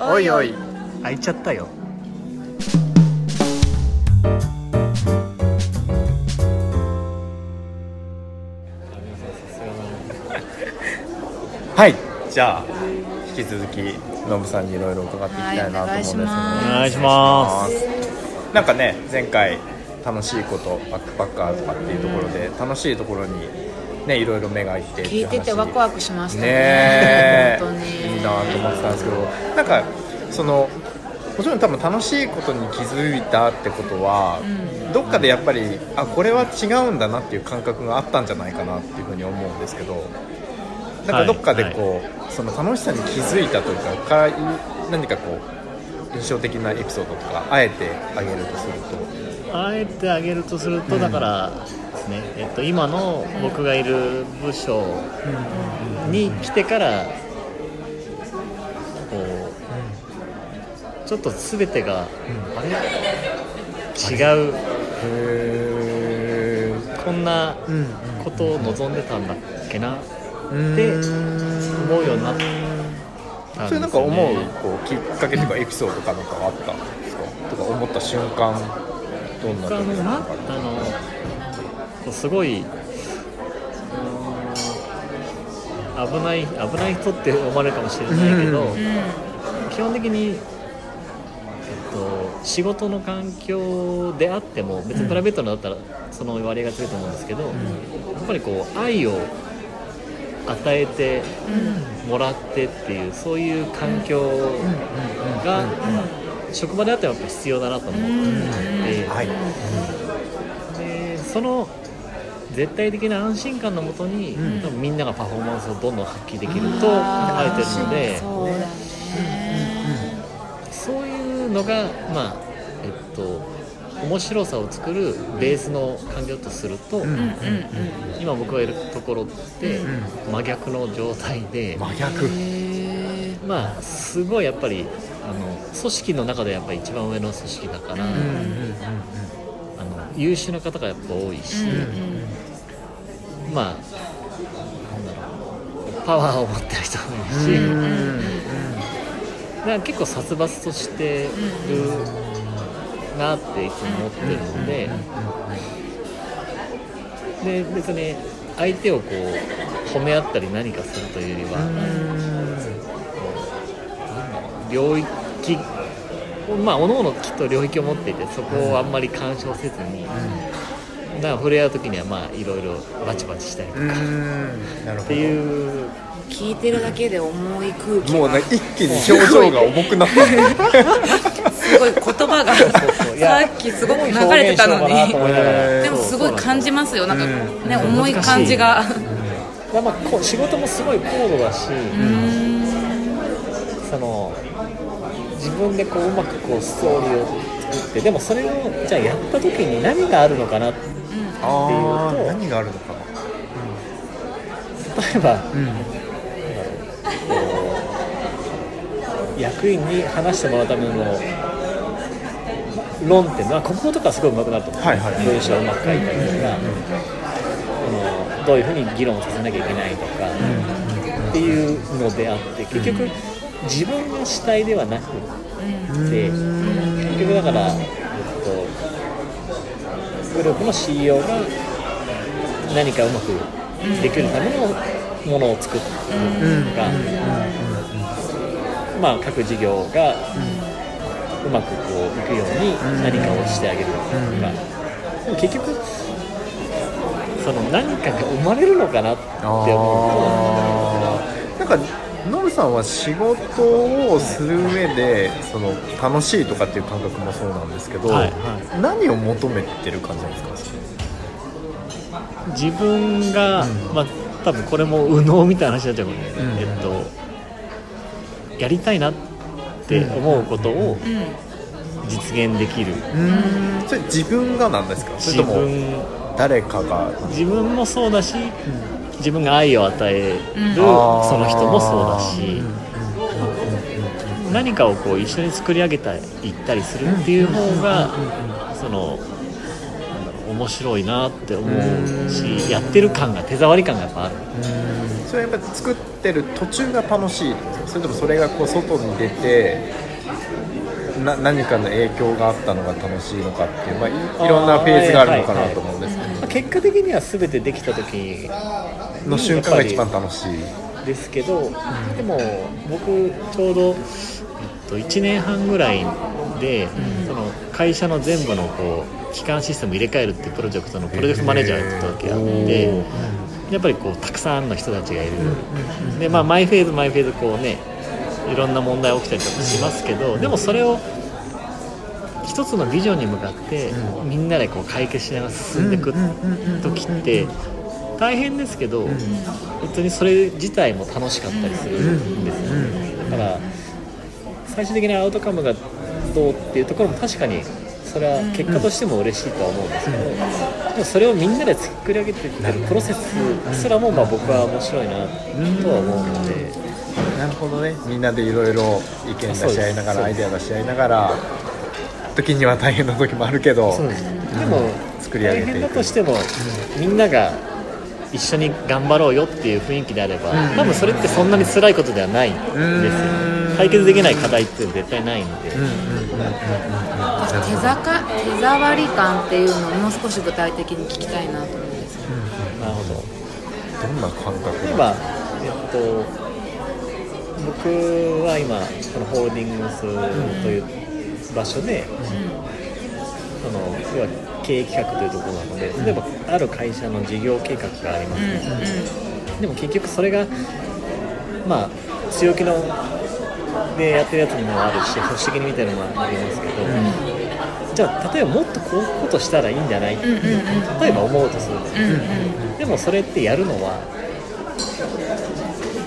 おいおい。開いちゃったよ。はい。じゃあ引き続きノブさんにいろいろ伺っていきたいなと思うんですけど、はいお願いします。なんかね前回楽しいことバックパッカーとかっていうところで楽しいところにねいろいろ目がいってって聞いててワクワクしましたね。ねえ。本当に。いいなと思ってたんですけどなんかそのもちろん多分楽しいことに気づいたってことは、どっかでやっぱりあこれは違うんだなっていう感覚があったんじゃないかなっていうふうに思うんですけどなんかどっかでこう、その楽しさに気づいたというかか何かこう印象的なエピソードとかあえてあげるとすると。あえてあげるとすると、だからですね、えっと、今の僕がいる部署に来てからこうちょっと全てが、あれ？違う。へこんなうんことを望んでたんだっけな？うん。って思うようになったね。それなんか思うこうきっかけとかエピソードかなんかあったんですか？とか思った瞬間どんな時ですか。なあのこうすごい、危ない危ない人って思われるかもしれないけど、うん。基本的に、えっと、仕事の環境であっても別にプライベートのだったらその割合が強いと思うんですけど、やっぱりこう愛を与えてもらってっていうそういう環境が職場であってもやっぱ必要だなと思ってて。はいでその絶対的な安心感のもとに、うん。多分みんながパフォーマンスをどんどん発揮できると書いてるのでそうだ。ねそういうのがまあえっと面白さを作るベースの環境とすると、うんうんうん。今僕がいるところって真逆の状態で、真逆。へまあすごいやっぱりあの組織の中でやっぱり一番上の組織だから、うんあの優秀な方がやっぱ多いし、ーうんまあなんだろうパワーを持ってる人もいるし、だから結構殺伐としてるなっていつも思ってるので、で別に相手をこう褒め合ったり何かするというよりは、領域まあ各々きっと領域を持っていてそこをあんまり干渉せずに、だから触れ合う時にはまあいろいろバチバチしたりとか、うんっなるほどていう聞いてるだけで重い空気がもうね一気に表情が重くなったすごい言葉がさっきすごく流れてたのに。でもすごい感じますよ。なんかうんね重い感じが。まあまあこう仕事もすごい高度だし、うん。その自分でこううまくこうストーリーを作ってでもそれをじゃあやった時に何があるのかなっていうとー何があるのかえばなうん。役員に話してもらうための論点は国語とかすごい上手くなると思う、はいはい。文章をうまく書いたりとか、あのどういうふうに議論をさせなきゃいけないとか、っていうのであって結局自分が主体ではなくって結局だから、えっと、グループの CEO が何かうまくできるためのものを作るとか、まあ、各事業がうまくこういくように何かをしてあげるとか、でも結局その何かが生まれるのかなって思あー。なんかノブさんは仕事をする上でその楽しいとかっていう感覚もそうなんですけど、はい。何を求めてる感じなんですか？う自分が、まあ多分これも右脳みたいな話になっちゃうかもね、ん。えっとやりたいなって思うことを実現できる、うん。それ自分がなんですか？それ自とも分。誰かが？自分もそうだし、自分が愛を与えるその人もそうだし、何かをこう一緒に作り上げたいったりするっていう方が、そのなんだろう面白いなって思うし、やってる感が手触り感がやっぱある。それはやっぱり作ってる途中が楽しいそれともそれがこう外に出てな何かの影響があったのが楽しいのかっていう、まあ、いいろんなフェーズがあるのかなと思うんですけど、まあ結果的には全てできた時の瞬間が一番楽しい。ですけど、でも僕ちょうど、えっと、1年半ぐらいで、その会社の全部のこう基幹システム入れ替えるっていうプロジェクトのプロジェクトマネージャーをやってた時があって、やっぱりこうたくさんの人たちがいる、でまあマイフェーズマイフェーズこうねいろんな問題起きたりとかしますけど、でもそれを一つのビジョンに向かって、みんなでこう解決しながら進んでいく時って大変ですけど、本当にそれ自体も楽しかったりするんですよね、だから最終的なアウトカムがどうっていうところも確かにそれは結果としても嬉しいとは思うんですけど、でもそれをみんなで作り上げていってるプロセスすらもまあ僕は面白いなとは思うので、なるほどね。みんなでいろいろ意見出し合いながらアイデア出し合いながら時には大変な時もあるけどそうですでも作り上げ大変ていく。だとしても、みんなが一緒に頑張ろうよっていう雰囲気であれば、多分それってそんなに辛いことではないんですよね。解決できない課題って絶対ないんで、手坂手触り感っていうのをもう少し具体的に聞きたいなと思うんですよ。なるほど。どんな感覚？例えば、えっと、僕は今このホールディングスという場所で、その要は経営企画というところなので例えばある会社の事業計画がありますね、でも結局それがまあ強気のでやってるやつにもあるし保守的にみたいなのもありますけど、じゃあ例えばもっとこういうことしたらいいんじゃない？って、例えば思うとする。んですよ、でもそれってやるのは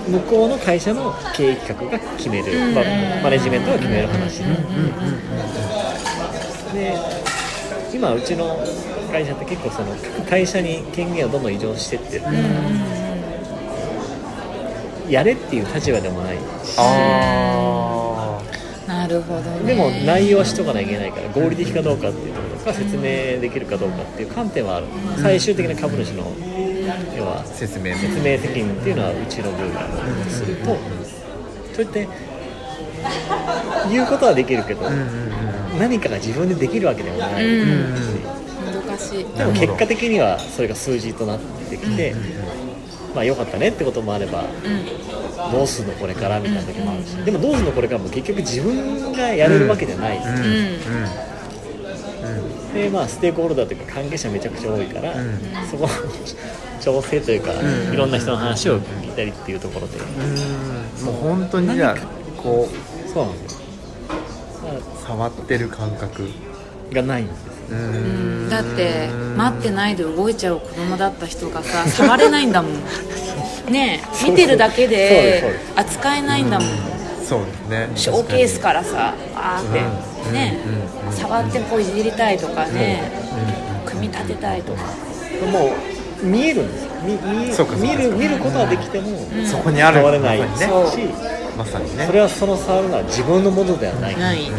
向こうの会社の経営企画が決める、まあ、マネジメントが決める話。で、で今うちの会社って結構その各会社に権限をどんどん移譲してって。る、やれっていう立場でもないし。あなるほどね。でも内容はしとかなきゃいけないから合理的かどうかっていうところとか説明できるかどうかっていう観点はある。最終的な株主の要はあ説明。説明責任っていうのはうちの部がするとそうやって言うことはできるけど、何かが自分でできるわけでもない、うん。難しい。でも結果的にはそれが数字となってきて、まあ良かったねってこともあれば、どうすんのこれからみたいな時もあるし、でもどうすんのこれからも結局自分がやれるわけじゃない、うん。でまあステークホルダーというか関係者めちゃくちゃ多いから、そこの 調整というか、いろんな人の話を聞いたりっていうところで、うん。もう本当にじゃあこそうなんですよ、触ってる感覚。あ、がないんですうーん。だって待ってないで動いちゃう子供だった人がさ触れないんだもん。ねえ見てるだけで扱えないんだもん。そうですね。ショーケースからさあーってうん。ねうん。うん。触ってこういじりたいとかね組み立てたいとか。もう見えるんですよ。見見見る見ることはできても、そこにある。触れないねそう。しまさにね。それはその触るのは自分のものではない、ない。で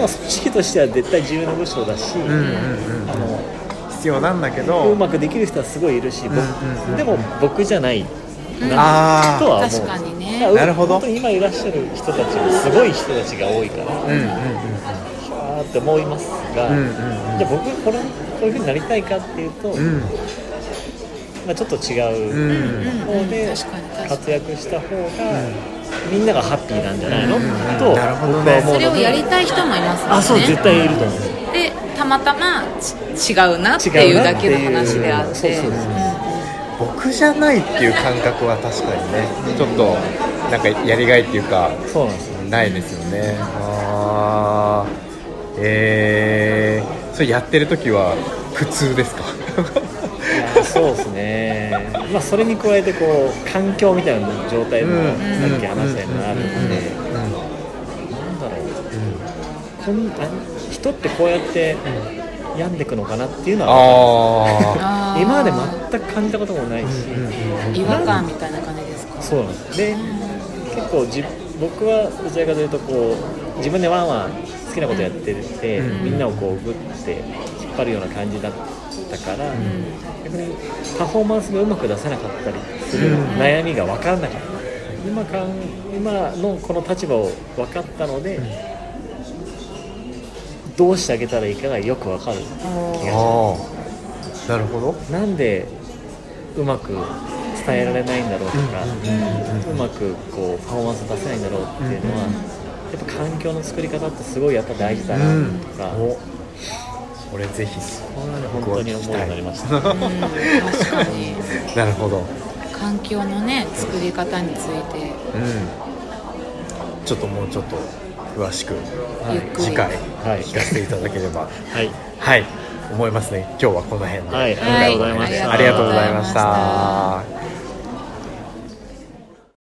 も組織としては絶対重要な部署だし、うんうんうんあの必要なんだけうどまくできる人はすごいいるし、僕うんうんうんでも僕じゃない。あとは思う確かにね。なるほど。本当に今いらっしゃる人たちもすごい人たちが多いからあうんうんうん。って思いますが、うんうんうん。じゃあ僕これこういうふうになりたいかっていうと、うんまあ、ちょっと違ううん。方で活躍した方がみんながハッピーなんじゃないの、ん。となるほどね。僕は思うそれをやりたい人もいますね。あそう絶対いると思う。でたまたまち違うなっていうだけの話であって。そうそうそう。僕じゃないっていう感覚は確かにねちょっとなんかやりがいっていうかそうなんですよ。ないですよね。あー。えー、それやってる時は苦痛ですか？いやそうですね。まあそれに加えてこう環境みたいな状態もうん。さっき話したようにあるので、うんなんだろう。こんあ人ってこうやって病んでいくのかなっていうのは今まで全く感じたこともないし、違和感みたいな感じですか？そうなんです。で結構じ僕はどちらかというとこう自分でワンワン好きなことやってて、うん。みんなをこうグッて引っ張るような感じだっったから、逆にパフォーマンスがうまく出せなかったりする悩みが分からなかった、今かん今のこの立場を分かったので、どうしてあげたらいいかがよく分かる気がしああなるほど。なんでうまく伝えられないんだろうとか、うまくこうパフォーマンス出せないんだろうっていうのは、やっぱ環境の作り方ってすごいやっぱ大事だなとか、お俺ぜひ。こんなに本当に思うようになりました。うん確かに。なるほど。環境のね作り方について。うん。ちょっともうちょっと詳しくゆっくり。次回はい。聞かせていただければ。はい、はい。思いますね。今日はこの辺で、はい、ありがとうございました。ありがとうございました